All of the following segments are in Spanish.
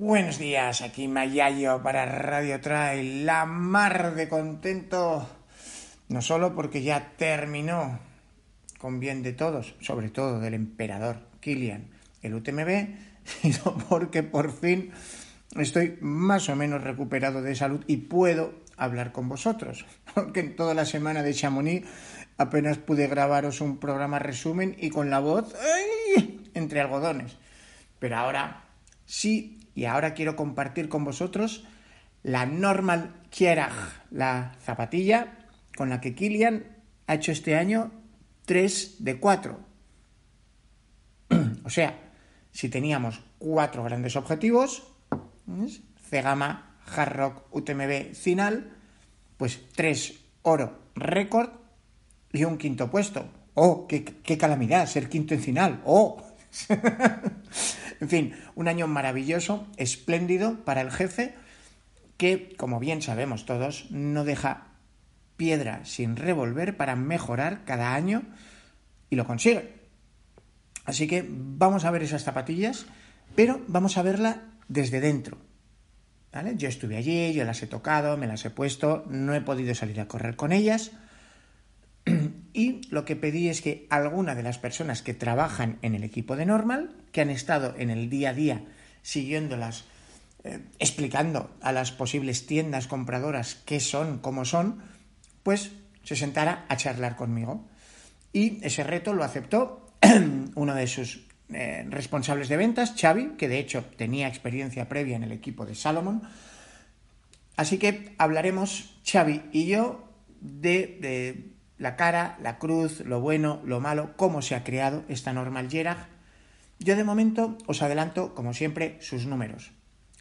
Buenos días, aquí Mayayo para Radio Trail, la mar de contento, no solo porque ya terminó con bien de todos, sobre todo del emperador Kilian, el UTMB, sino porque por fin estoy más o menos recuperado de salud y puedo hablar con vosotros, porque en toda la semana de Chamonix apenas pude grabaros un programa resumen y con la voz entre algodones. Pero ahora sí y ahora quiero compartir con vosotros la Normal Kierag, la zapatilla con la que Kilian ha hecho este año 3 de 4. o sea, si teníamos cuatro grandes objetivos, Cegama, Hard Rock, UTMB, Final, pues tres oro récord y un quinto puesto. ¡Oh, qué, qué calamidad! Ser quinto en final. ¡Oh! En fin, un año maravilloso, espléndido para el jefe, que, como bien sabemos todos, no deja piedra sin revolver para mejorar cada año y lo consigue. Así que vamos a ver esas zapatillas, pero vamos a verla desde dentro. ¿Vale? Yo estuve allí, yo las he tocado, me las he puesto, no he podido salir a correr con ellas. Y lo que pedí es que alguna de las personas que trabajan en el equipo de Normal, que han estado en el día a día siguiéndolas, eh, explicando a las posibles tiendas compradoras qué son, cómo son, pues se sentara a charlar conmigo. Y ese reto lo aceptó uno de sus eh, responsables de ventas, Xavi, que de hecho tenía experiencia previa en el equipo de Salomon. Así que hablaremos, Xavi y yo, de, de la cara, la cruz, lo bueno, lo malo, cómo se ha creado esta normal Yerag. Yo de momento os adelanto, como siempre, sus números.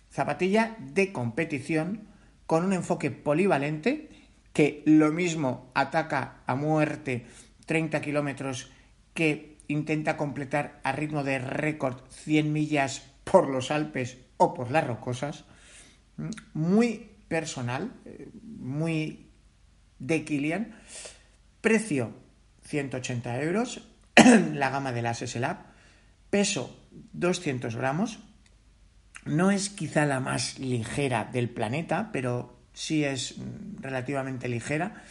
Zapatilla de competición con un enfoque polivalente que lo mismo ataca a muerte 30 kilómetros que intenta completar a ritmo de récord 100 millas por los Alpes o por las rocosas. Muy personal, eh, muy de Kilian Precio 180 euros, la gama de las SLAB. Peso 200 gramos. No es quizá la más ligera del planeta, pero sí es mm, relativamente ligera.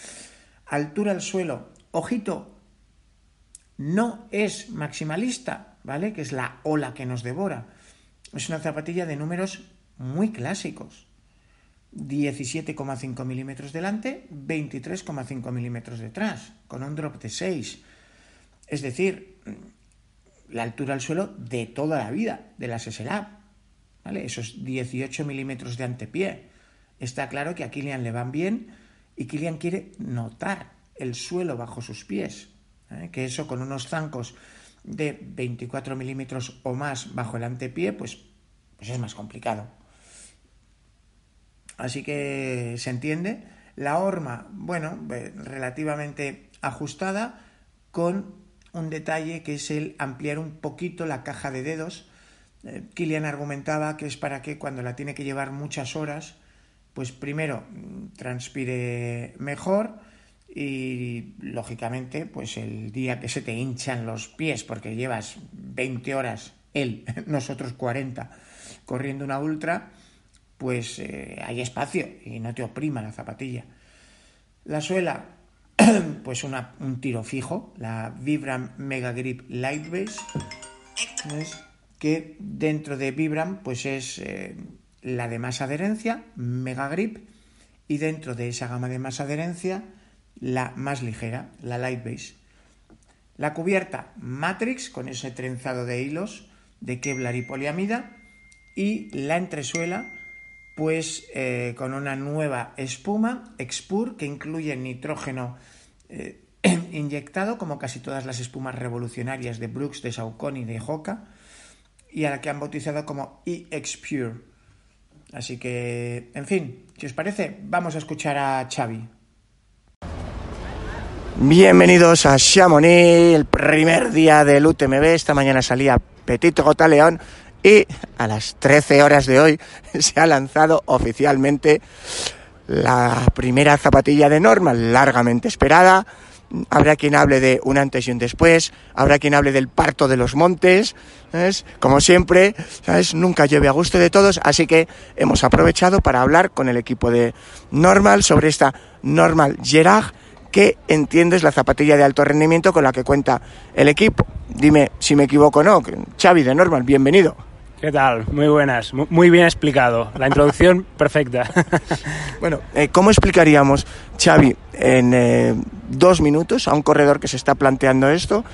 Altura al suelo, ojito, no es maximalista, ¿vale? Que es la ola que nos devora. Es una zapatilla de números muy clásicos. 17,5 milímetros delante, 23,5 milímetros detrás, con un drop de 6. Es decir, la altura al suelo de toda la vida de las SLAB, ¿vale? Esos 18 milímetros de antepié. Está claro que a Kilian le van bien y Kilian quiere notar el suelo bajo sus pies, ¿eh? que eso con unos zancos de 24 milímetros o más bajo el antepié, pues, pues es más complicado. Así que se entiende. La horma, bueno, relativamente ajustada, con un detalle que es el ampliar un poquito la caja de dedos. Eh, Kilian argumentaba que es para que cuando la tiene que llevar muchas horas, pues primero mm, transpire mejor y lógicamente pues el día que se te hinchan los pies porque llevas 20 horas, él, nosotros 40, corriendo una ultra, pues eh, hay espacio y no te oprima la zapatilla. La suela, pues un tiro fijo, la Vibram Mega Grip Light Base, que dentro de Vibram pues es eh, la de más adherencia, Mega Grip, y dentro de esa gama de más adherencia, la más ligera, la Light Base. La cubierta Matrix con ese trenzado de hilos de Kevlar y poliamida y la entresuela pues eh, con una nueva espuma, Expur, que incluye nitrógeno eh, inyectado, como casi todas las espumas revolucionarias de Brooks, de Saucony y de Hoka, y a la que han bautizado como E-Expure. Así que, en fin, si os parece, vamos a escuchar a Xavi. Bienvenidos a Chamonix, el primer día del UTMB. Esta mañana salía Petito Gota León y a las 13 horas de hoy se ha lanzado oficialmente la primera zapatilla de Normal, largamente esperada. Habrá quien hable de un antes y un después, habrá quien hable del parto de los montes, como siempre, ¿sabes? nunca llueve a gusto de todos, así que hemos aprovechado para hablar con el equipo de Normal sobre esta Normal Gerard, que entiendes la zapatilla de alto rendimiento con la que cuenta el equipo. Dime si me equivoco o no. Xavi de Normal, bienvenido. ¿Qué tal? Muy buenas, muy bien explicado. La introducción perfecta. bueno, eh, ¿cómo explicaríamos, Xavi, en eh, dos minutos a un corredor que se está planteando esto?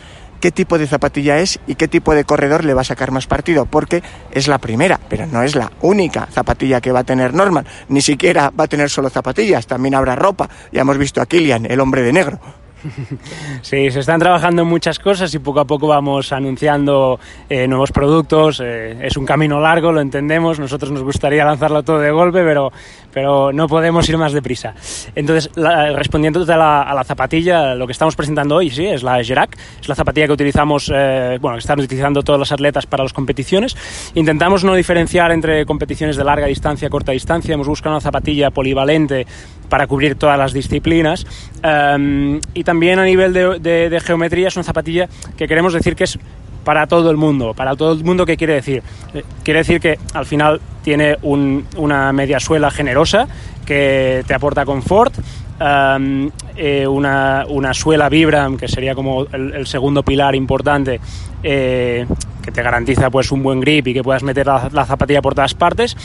qué tipo de zapatilla es y qué tipo de corredor le va a sacar más partido, porque es la primera, pero no es la única zapatilla que va a tener Norman, ni siquiera va a tener solo zapatillas, también habrá ropa, ya hemos visto a Kilian, el hombre de negro. Sí, se están trabajando muchas cosas y poco a poco vamos anunciando eh, nuevos productos. Eh, es un camino largo, lo entendemos. Nosotros nos gustaría lanzarlo todo de golpe, pero, pero no podemos ir más deprisa. Entonces, respondiendo a la, zapatilla, lo que estamos presentando hoy, sí, es la Gerac. Es la zapatilla que utilizamos, eh, bueno, que están utilizando todos los atletas para las competiciones. Intentamos no diferenciar entre competiciones de larga distancia corta distancia. Hemos buscado una zapatilla polivalente para cubrir todas las disciplinas. Em, y también a nivel de, geometría es una zapatilla que queremos decir que es para todo el mundo. Para todo el mundo, ¿qué quiere decir? Eh, quiere decir que al final tiene una media suela generosa que te aporta confort, em, eh, una, suela Vibram, que sería como el, segundo pilar importante, eh, que te garantiza pues un buen grip y que puedas meter la zapatilla por todas partes,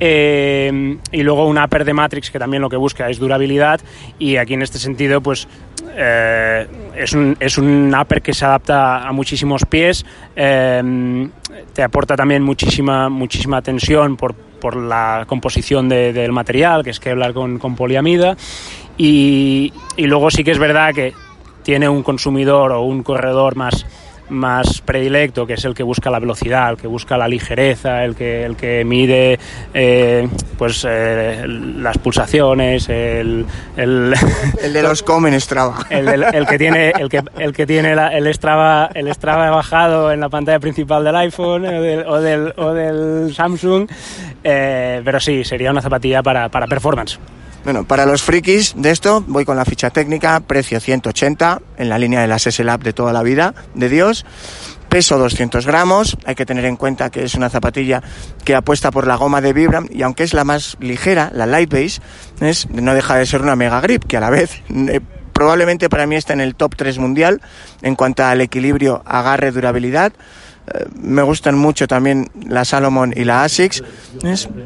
eh, y luego un upper de Matrix que también lo que busca es durabilidad y aquí en este sentido pues eh, es, un, es un upper que se adapta a muchísimos pies, eh, te aporta también muchísima, muchísima tensión por, por la composición del material, que es que hablar con, con poliamida. Y, y luego sí que es verdad que tiene un consumidor o un corredor más más predilecto, que es el que busca la velocidad, el que busca la ligereza, el que, el que mide eh, pues eh, las pulsaciones, el, el, de los comen Strava. El, el, que tiene, el que, el que tiene el Strava, el Strava bajado en la pantalla principal del iPhone o del, o del, Samsung, eh, pero sí, sería una zapatilla para, para performance. Bueno, para los frikis de esto, voy con la ficha técnica, precio 180, en la línea de las S-Lab de toda la vida, de Dios. Peso 200 gramos, hay que tener en cuenta que es una zapatilla que apuesta por la goma de Vibram y aunque es la más ligera, la Light Base, es, no deja de ser una mega grip, que a la vez eh, probablemente para mí está en el top 3 mundial en cuanto al equilibrio agarre-durabilidad me gustan mucho también la Salomon y la Asics.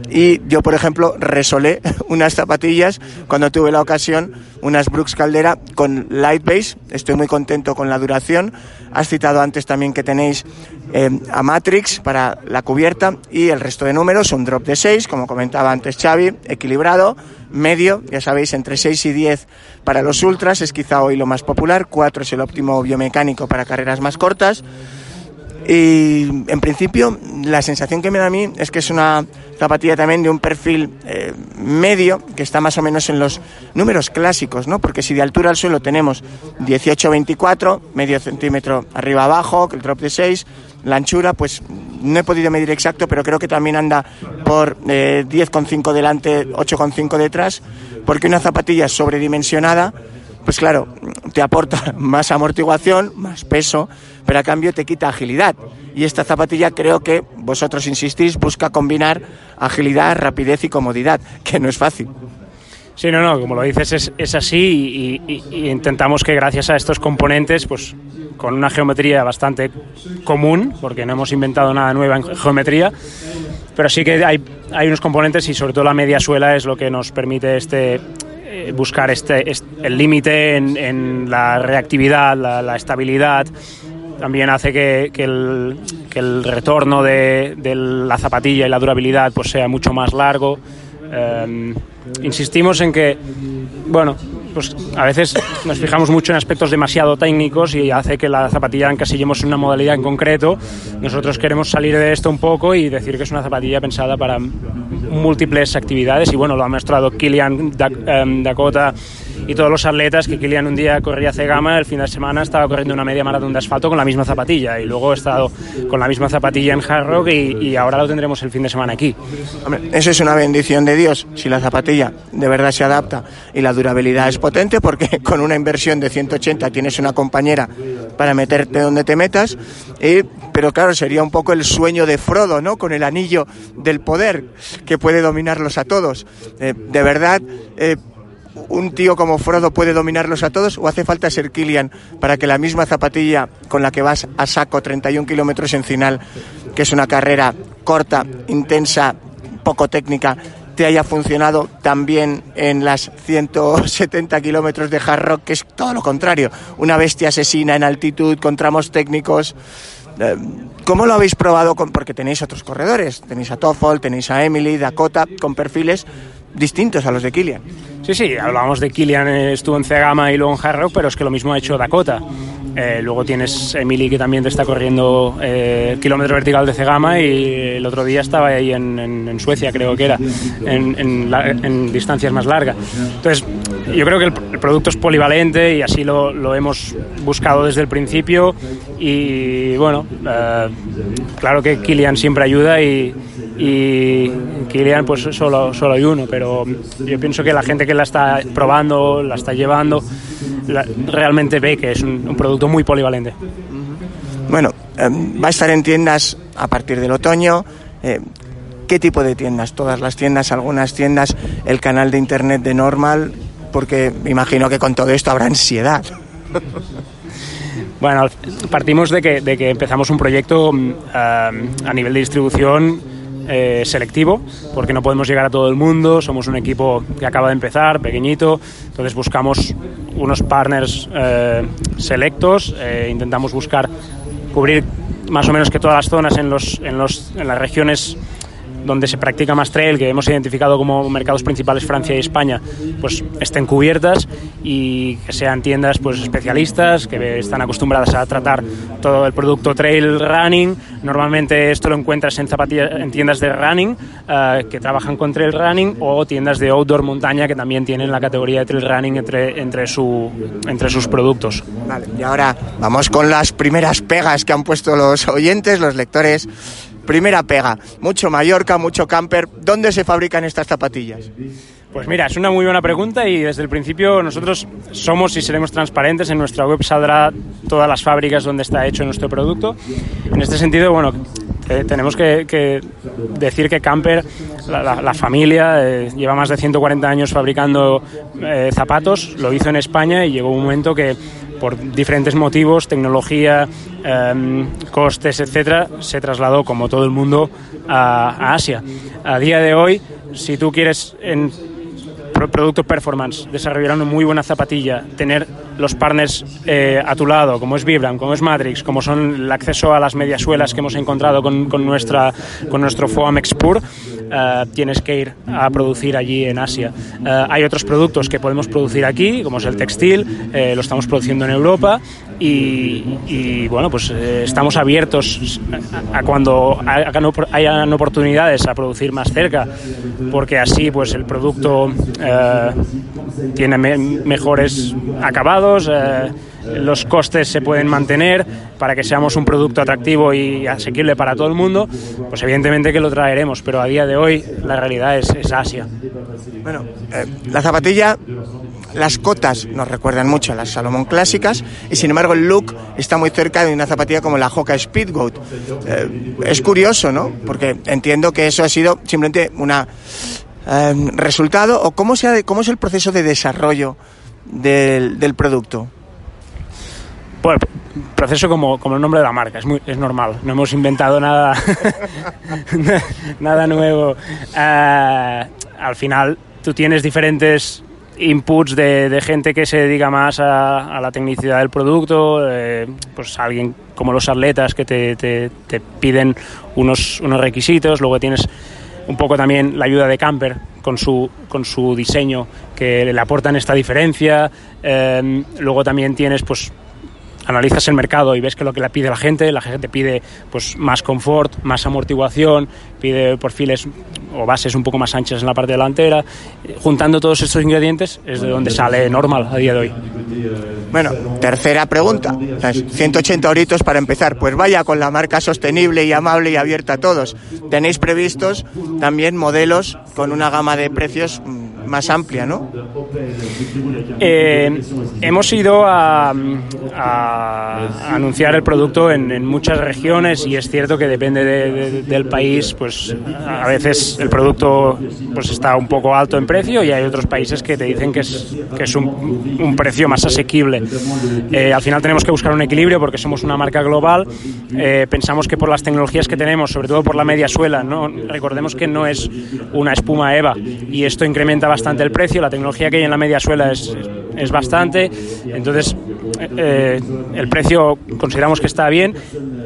Y yo, por ejemplo, resolé unas zapatillas cuando tuve la ocasión, unas Brooks Caldera con Light Base. Estoy muy contento con la duración. Has citado antes también que tenéis eh, a Matrix para la cubierta y el resto de números, un drop de 6, como comentaba antes Xavi, equilibrado, medio, ya sabéis, entre 6 y 10 para los ultras, es quizá hoy lo más popular, 4 es el óptimo biomecánico para carreras más cortas. Y en principio la sensación que me da a mí es que es una zapatilla también de un perfil eh, medio, que está más o menos en los números clásicos, ¿no? Porque si de altura al suelo tenemos 18-24, medio centímetro arriba abajo, el drop de 6, la anchura, pues no he podido medir exacto, pero creo que también anda por eh, 10,5 delante, 8,5 detrás, porque una zapatilla sobredimensionada pues claro, te aporta más amortiguación, más peso, pero a cambio te quita agilidad. Y esta zapatilla creo que vosotros insistís, busca combinar agilidad, rapidez y comodidad, que no es fácil. Sí, no, no, como lo dices es, así y, intentamos que gracias a estos componentes, pues con una geometría bastante común, porque no hemos inventado nada nuevo en geometría, pero sí que hay, unos componentes y sobre todo la media suela es lo que nos permite este, buscar este, el límite en, la reactividad, la, estabilidad. También hace que, el, retorno de, la zapatilla y la durabilidad pues sea mucho más largo. Em, insistimos en que, bueno, pues a veces nos fijamos mucho en aspectos demasiado técnicos y hace que la zapatilla la encasillemos en una modalidad en concreto. Nosotros queremos salir de esto un poco y decir que es una zapatilla pensada para múltiples actividades y bueno, lo ha mostrado Kilian em, Dakota y todos los atletas que Kilian un día corría hace gama, el fin de semana estaba corriendo una media maratón de asfalto con la misma zapatilla y luego he estado con la misma zapatilla en Hard Rock y, ahora lo tendremos el fin de semana aquí. eso es una bendición de Dios, si la zapatilla de verdad se adapta y la durabilidad es potente porque con una inversión de 180 tienes una compañera para meterte donde te metas, pero claro, sería un poco el sueño de Frodo, ¿no? Con el anillo del poder que puede dominarlos a todos. Eh, de verdad, eh, un tío como Frodo puede dominarlos a todos o hace falta ser Killian para que la misma zapatilla con la que vas a saco 31 kilómetros en final, que es una carrera corta, intensa, poco técnica, te haya funcionado también en las 170 kilómetros de hard rock, que es todo lo contrario, una bestia asesina en altitud, con tramos técnicos. Eh, ¿Cómo lo habéis probado? Porque tenéis otros corredores, tenéis a Toffol, tenéis a Emily, Dakota, con perfiles distintos a los de Kilian. Sí, sí, hablábamos de Kilian, eh, estuvo en Cegama y luego en Hard pero es que lo mismo ha hecho Dakota. Eh, luego tienes Emily que también te está corriendo eh, kilómetro vertical de Cegama y el otro día estaba ahí en, Suecia, creo que era, en, distancias más largas. Entonces, yo creo que el, producto es polivalente y así lo, hemos buscado desde el principio y bueno, claro que Kilian siempre ayuda y, y Kilian pues solo, solo hay uno, pero yo pienso que la gente que la está probando, la está llevando, realmente ve que es un, producto muy polivalente. Bueno, em, va a estar en tiendas a partir del otoño. Eh, ¿Qué tipo de tiendas? Todas las tiendas, algunas tiendas, el canal de internet de Normal, porque me imagino que con todo esto habrá ansiedad. Bueno, partimos de que, de que empezamos un proyecto em, a nivel de distribución eh, selectivo, porque no podemos llegar a todo el mundo, somos un equipo que acaba de empezar, pequeñito, entonces buscamos unos partners eh, selectos, eh, intentamos buscar cubrir más o menos que todas las zonas en, los, en, los, en las regiones donde se practica más trail, que hemos identificado como mercados principales Francia y España, pues estén cubiertas y que sean tiendas pues especialistas, que están acostumbradas a tratar todo el producto trail running. Normalmente esto lo encuentras en zapatillas, en tiendas de running eh, que trabajan con trail running o tiendas de outdoor montaña que también tienen la categoría de trail running entre, entre, su, entre sus productos. Vale, y ahora vamos con las primeras pegas que han puesto los oyentes, los lectores. Primera pega, mucho Mallorca, mucho camper. ¿Dónde se fabrican estas zapatillas? Pues mira, es una muy buena pregunta y desde el principio nosotros somos y seremos transparentes. En nuestra web saldrá todas las fábricas donde está hecho nuestro producto. En este sentido, bueno, tenemos que, decir que Camper, la, familia, eh, lleva más de 140 años fabricando eh, zapatos, lo hizo en España y llegó un momento que por diferentes motivos, tecnología, em, costes, etcétera, se trasladó, como todo el mundo, a, Asia. A día de hoy, si tú quieres en producto performance, desarrollar una muy buena zapatilla, tener los partners eh, a tu lado, como es Vibram, como es Matrix, como son el acceso a las mediasuelas que hemos encontrado con, nuestra, con nuestro Foam Expur, eh, tienes que ir a producir allí en Asia. Eh, hay otros productos que podemos producir aquí, como es el textil, lo estamos produciendo en Europa y, bueno, pues estamos abiertos a, cuando hayan oportunidades a producir más cerca, porque así pues el producto tiene mejores acabados los costes se pueden mantener para que seamos un producto atractivo y asequible para todo el mundo, pues evidentemente que lo traeremos, pero a día de hoy la realidad es, Asia. Bueno, eh, la zapatilla las cotas nos recuerdan mucho a las Salomon clásicas y sin embargo el look está muy cerca de una zapatilla como la Hoka Speedgoat. Eh, es curioso, ¿no? Porque entiendo que eso ha sido simplemente un eh, resultado o cómo, cómo es el proceso de desarrollo del producto. Pues proceso como, como el nombre de la marca, es, muy, es normal, no hemos inventado nada, nada nuevo. Eh, al final tú tienes diferentes inputs de, gente que se dedica más a, la tecnicidad del producto, eh, pues alguien como los atletas que te, te, te, piden unos, unos requisitos, luego tienes un poco también la ayuda de Camper con su, con su diseño que le aportan esta diferencia. Eh, luego también tienes pues analizas el mercado y ves que lo que le pide la gente, la gente pide pues más confort, más amortiguación, pide perfiles o bases un poco más anchas en la parte delantera. Juntando todos estos ingredientes es de donde sale normal a día de hoy. Bueno, tercera pregunta. 180 euritos para empezar. Pues vaya con la marca sostenible y amable y abierta a todos. ¿Tenéis previstos también modelos con una gama de precios más amplia, ¿no? Eh, hemos ido a, anunciar el producto en, muchas regiones y es cierto que depende del país, pues a veces el producto pues está un poco alto en precio y hay otros países que te dicen que es, que es un, precio más asequible. Eh, al final tenemos que buscar un equilibrio porque somos una marca global. Eh, pensamos que por las tecnologías que tenemos, sobre todo por la media suela, ¿no? recordemos que no es una espuma EVA y esto incrementa bastante bastante el precio, la tecnología que hay en la media suela es, es bastante, entonces eh, el precio consideramos que está bien,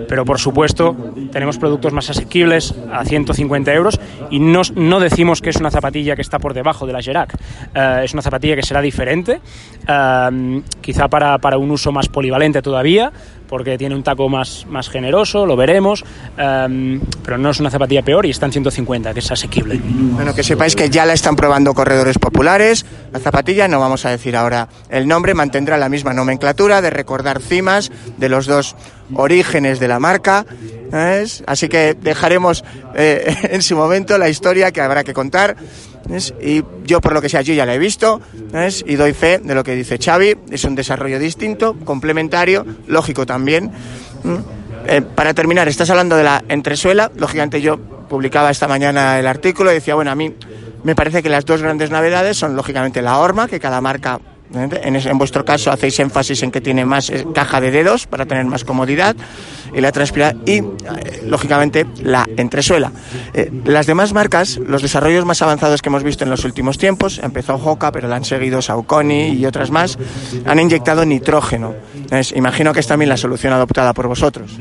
pero por supuesto tenemos productos más asequibles a 150 euros y no, no decimos que es una zapatilla que está por debajo de la Gerac, eh, es una zapatilla que será diferente, eh, quizá para, para un uso más polivalente todavía, porque tiene un taco más, más generoso, lo veremos, em, pero no es una zapatilla peor y está en 150, que es asequible. Bueno, que sepáis que ya la están probando corredores populares. La zapatilla, no vamos a decir ahora el nombre, mantendrá la misma nomenclatura de recordar cimas de los dos orígenes de la marca. Así que dejaremos eh, en su momento la historia que habrá que contar. Y yo, por lo que sea, yo ya la he visto y doy fe de lo que dice Xavi. Es un desarrollo distinto, complementario, lógico también. Eh, para terminar, estás hablando de la entresuela. Lógicamente, yo publicaba esta mañana el artículo y decía, bueno, a mí me parece que las dos grandes novedades son, lógicamente, la horma, que cada marca en, vuestro caso hacéis énfasis en que tiene más eh, caja de dedos para tener más comodidad y la transpira y eh, lógicamente la entresuela. Eh, las demás marcas, los desarrollos más avanzados que hemos visto en los últimos tiempos, empezó Hoka, pero la han seguido Saucony y otras más, han inyectado nitrógeno. imagino que es también la solución adoptada por vosotros.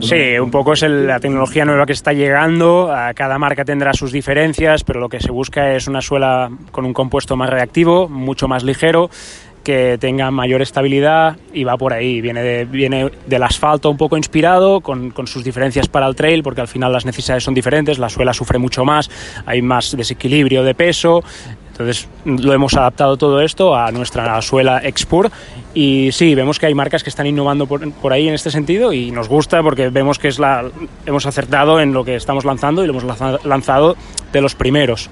Sí, un poco es la tecnología nueva que está llegando. Cada marca tendrá sus diferencias, pero lo que se busca es una suela con un compuesto más reactivo, mucho más ligero que tenga mayor estabilidad y va por ahí. Viene, de, viene del asfalto un poco inspirado, con, con, sus diferencias para el trail, porque al final las necesidades son diferentes, la suela sufre mucho más, hay más desequilibrio de peso. Entonces lo hemos adaptado todo esto a nuestra suela Expur y sí, vemos que hay marcas que están innovando por, por, ahí en este sentido y nos gusta porque vemos que es la, hemos acertado en lo que estamos lanzando y lo hemos lanzado de los primeros.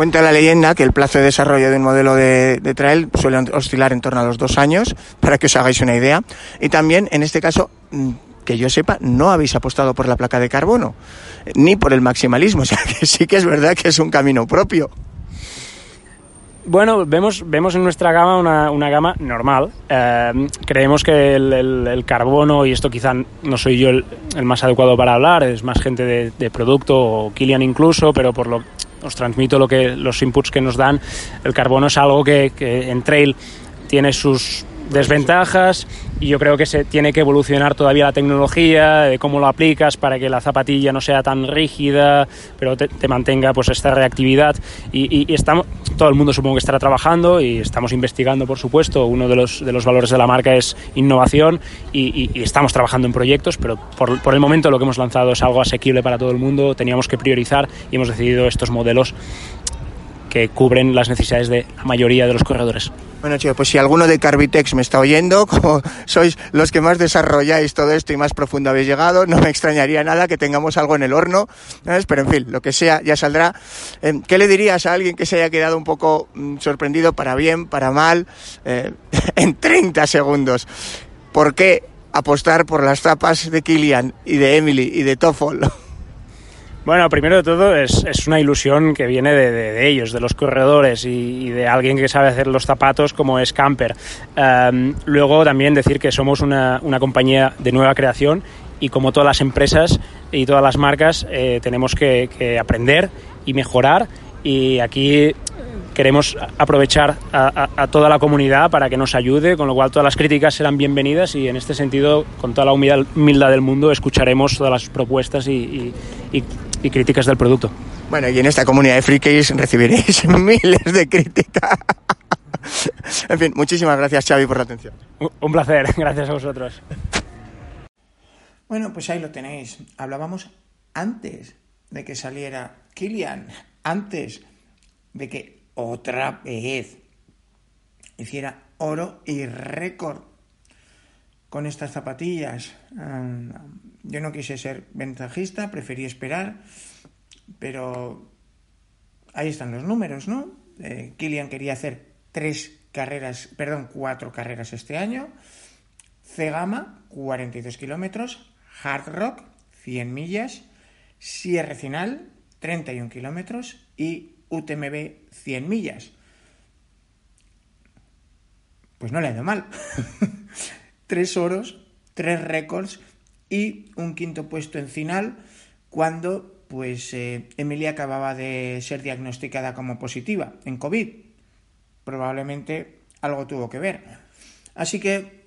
Cuenta la leyenda que el plazo de desarrollo de un modelo de, trail suele oscilar en torno a los dos años, para que os hagáis una idea. Y también, en este caso, mm, que yo sepa, no habéis apostado por la placa de carbono, ni por el maximalismo. O sea, que sí que es verdad que es un camino propio. Bueno, vemos, vemos en nuestra gama una, gama normal. Eh, creemos que el, carbono, y esto quizá no soy yo el, más adecuado para hablar, es más gente de, de producto o Kilian incluso, pero por lo, os transmito lo que, los inputs que nos dan. El carbono es algo que, que en trail tiene sus desventajas y yo creo que se tiene que evolucionar todavía la tecnología, de cómo lo aplicas para que la zapatilla no sea tan rígida, pero te, mantenga pues esta reactividad. Y, estamos, todo el mundo supongo que estará trabajando y estamos investigando por supuesto, uno de los, de los valores de la marca es innovación y, estamos trabajando en proyectos, pero por, por el momento lo que hemos lanzado es algo asequible para todo el mundo, teníamos que priorizar y hemos decidido estos modelos que cubren las necesidades de la mayoría de los corredores. Bueno, chicos, pues si alguno de Carbitex me está oyendo, como sois los que más desarrolláis todo esto y más profundo habéis llegado, no me extrañaría nada que tengamos algo en el horno, pero en fin, lo que sea ya saldrá. Em, ¿Qué le dirías a alguien que se haya quedado un poco mm, sorprendido para bien, para mal, eh, en 30 segundos? ¿Por qué apostar por las tapas de Kilian y de Emily y de Toffol? Bueno, primero de todo es, es una ilusión que viene de, de, ellos, de los corredores y, de alguien que sabe hacer los zapatos como es Camper. Um, luego también decir que somos una, una, compañía de nueva creación y como todas las empresas y todas las marcas eh, tenemos que, que, aprender y mejorar y aquí queremos aprovechar a, a, a, toda la comunidad para que nos ayude, con lo cual todas las críticas serán bienvenidas y en este sentido, con toda la humildad, humildad del mundo, escucharemos todas las propuestas y, y, y y críticas del producto. Bueno, y en esta comunidad de frikis recibiréis miles de críticas. en fin, muchísimas gracias Xavi por la atención. Un placer, gracias a vosotros. Bueno, pues ahí lo tenéis. Hablábamos antes de que saliera Kilian, antes de que otra vez hiciera oro y récord con estas zapatillas. Yo no quise ser ventajista, preferí esperar, pero ahí están los números, ¿no? Eh, Kilian quería hacer tres carreras, perdón, cuatro carreras este año. C-Gama, 42 kilómetros. Hard Rock, 100 millas. Sierra Final, 31 kilómetros. Y UTMB, 100 millas. Pues no le ha ido mal. tres oros, tres récords y un quinto puesto en final cuando pues eh, Emilia acababa de ser diagnosticada como positiva en COVID. Probablemente algo tuvo que ver. Así que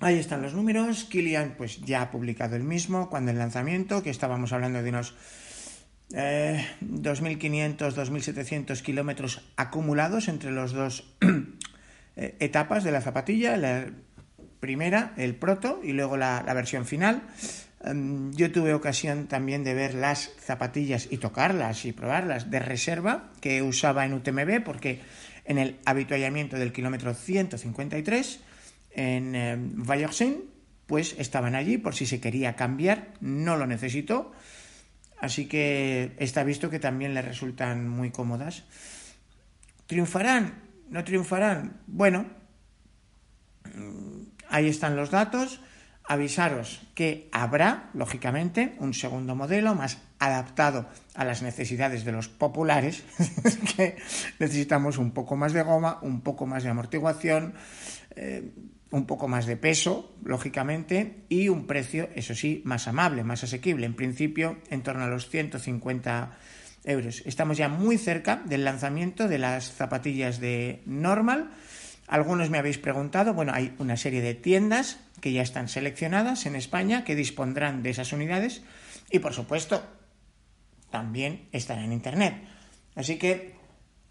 ahí están los números. Kilian pues ya ha publicado el mismo cuando el lanzamiento, que estábamos hablando de unos 2.500, eh, 2.700 kilómetros acumulados entre las dos eh, etapas de la zapatilla. La, primera, el proto, y luego la, versión final. Em, yo tuve ocasión también de ver las zapatillas y tocarlas y probarlas de reserva que usaba en UTMB porque en el habituallamiento del kilómetro 153 en eh, pues estaban allí por si se quería cambiar, no lo necesitó, así que está visto que también le resultan muy cómodas. ¿Triunfarán? ¿No triunfarán? Bueno, Ahí están los datos. Avisaros que habrá, lógicamente, un segundo modelo más adaptado a las necesidades de los populares, que necesitamos un poco más de goma, un poco más de amortiguación, eh, un poco más de peso, lógicamente, y un precio, eso sí, más amable, más asequible. En principio, en torno a los 150 euros. Estamos ya muy cerca del lanzamiento de las zapatillas de Normal algunos me habéis preguntado, bueno, hay una serie de tiendas que ya están seleccionadas en España que dispondrán de esas unidades y por supuesto también están en Internet. Así que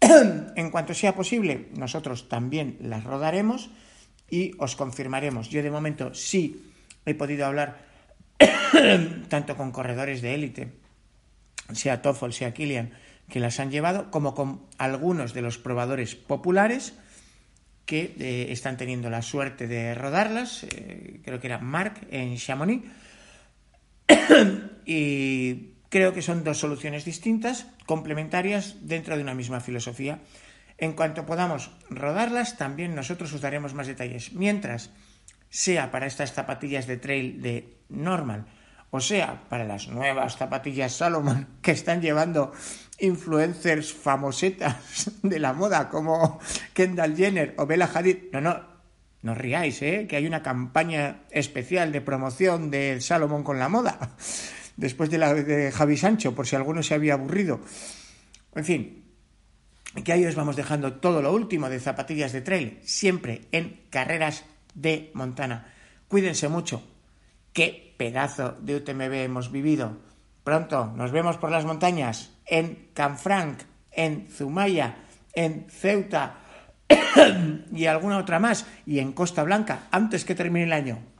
en cuanto sea posible, nosotros también las rodaremos y os confirmaremos. Yo de momento sí he podido hablar tanto con corredores de élite, sea Toffol, sea Kilian, que las han llevado, como con algunos de los probadores populares que eh, están teniendo la suerte de rodarlas, eh, creo que era Marc en Chamonix, y creo que son dos soluciones distintas, complementarias dentro de una misma filosofía. En cuanto podamos rodarlas, también nosotros os daremos más detalles. Mientras sea para estas zapatillas de trail de normal, o sea, para las nuevas zapatillas Salomon que están llevando influencers famosetas de la moda como Kendall Jenner o Bella Hadid. No, no, no ríais, ¿eh? que hay una campaña especial de promoción de Salomon con la moda, después de la de Javi Sancho, por si alguno se había aburrido. En fin, que ahí os vamos dejando todo lo último de zapatillas de trail, siempre en carreras de Montana. Cuídense mucho. Que pedazo de UTMB hemos vivido. Pronto nos vemos por las montañas en Canfranc, en Zumaya, en Ceuta y alguna otra más y en Costa Blanca antes que termine el año.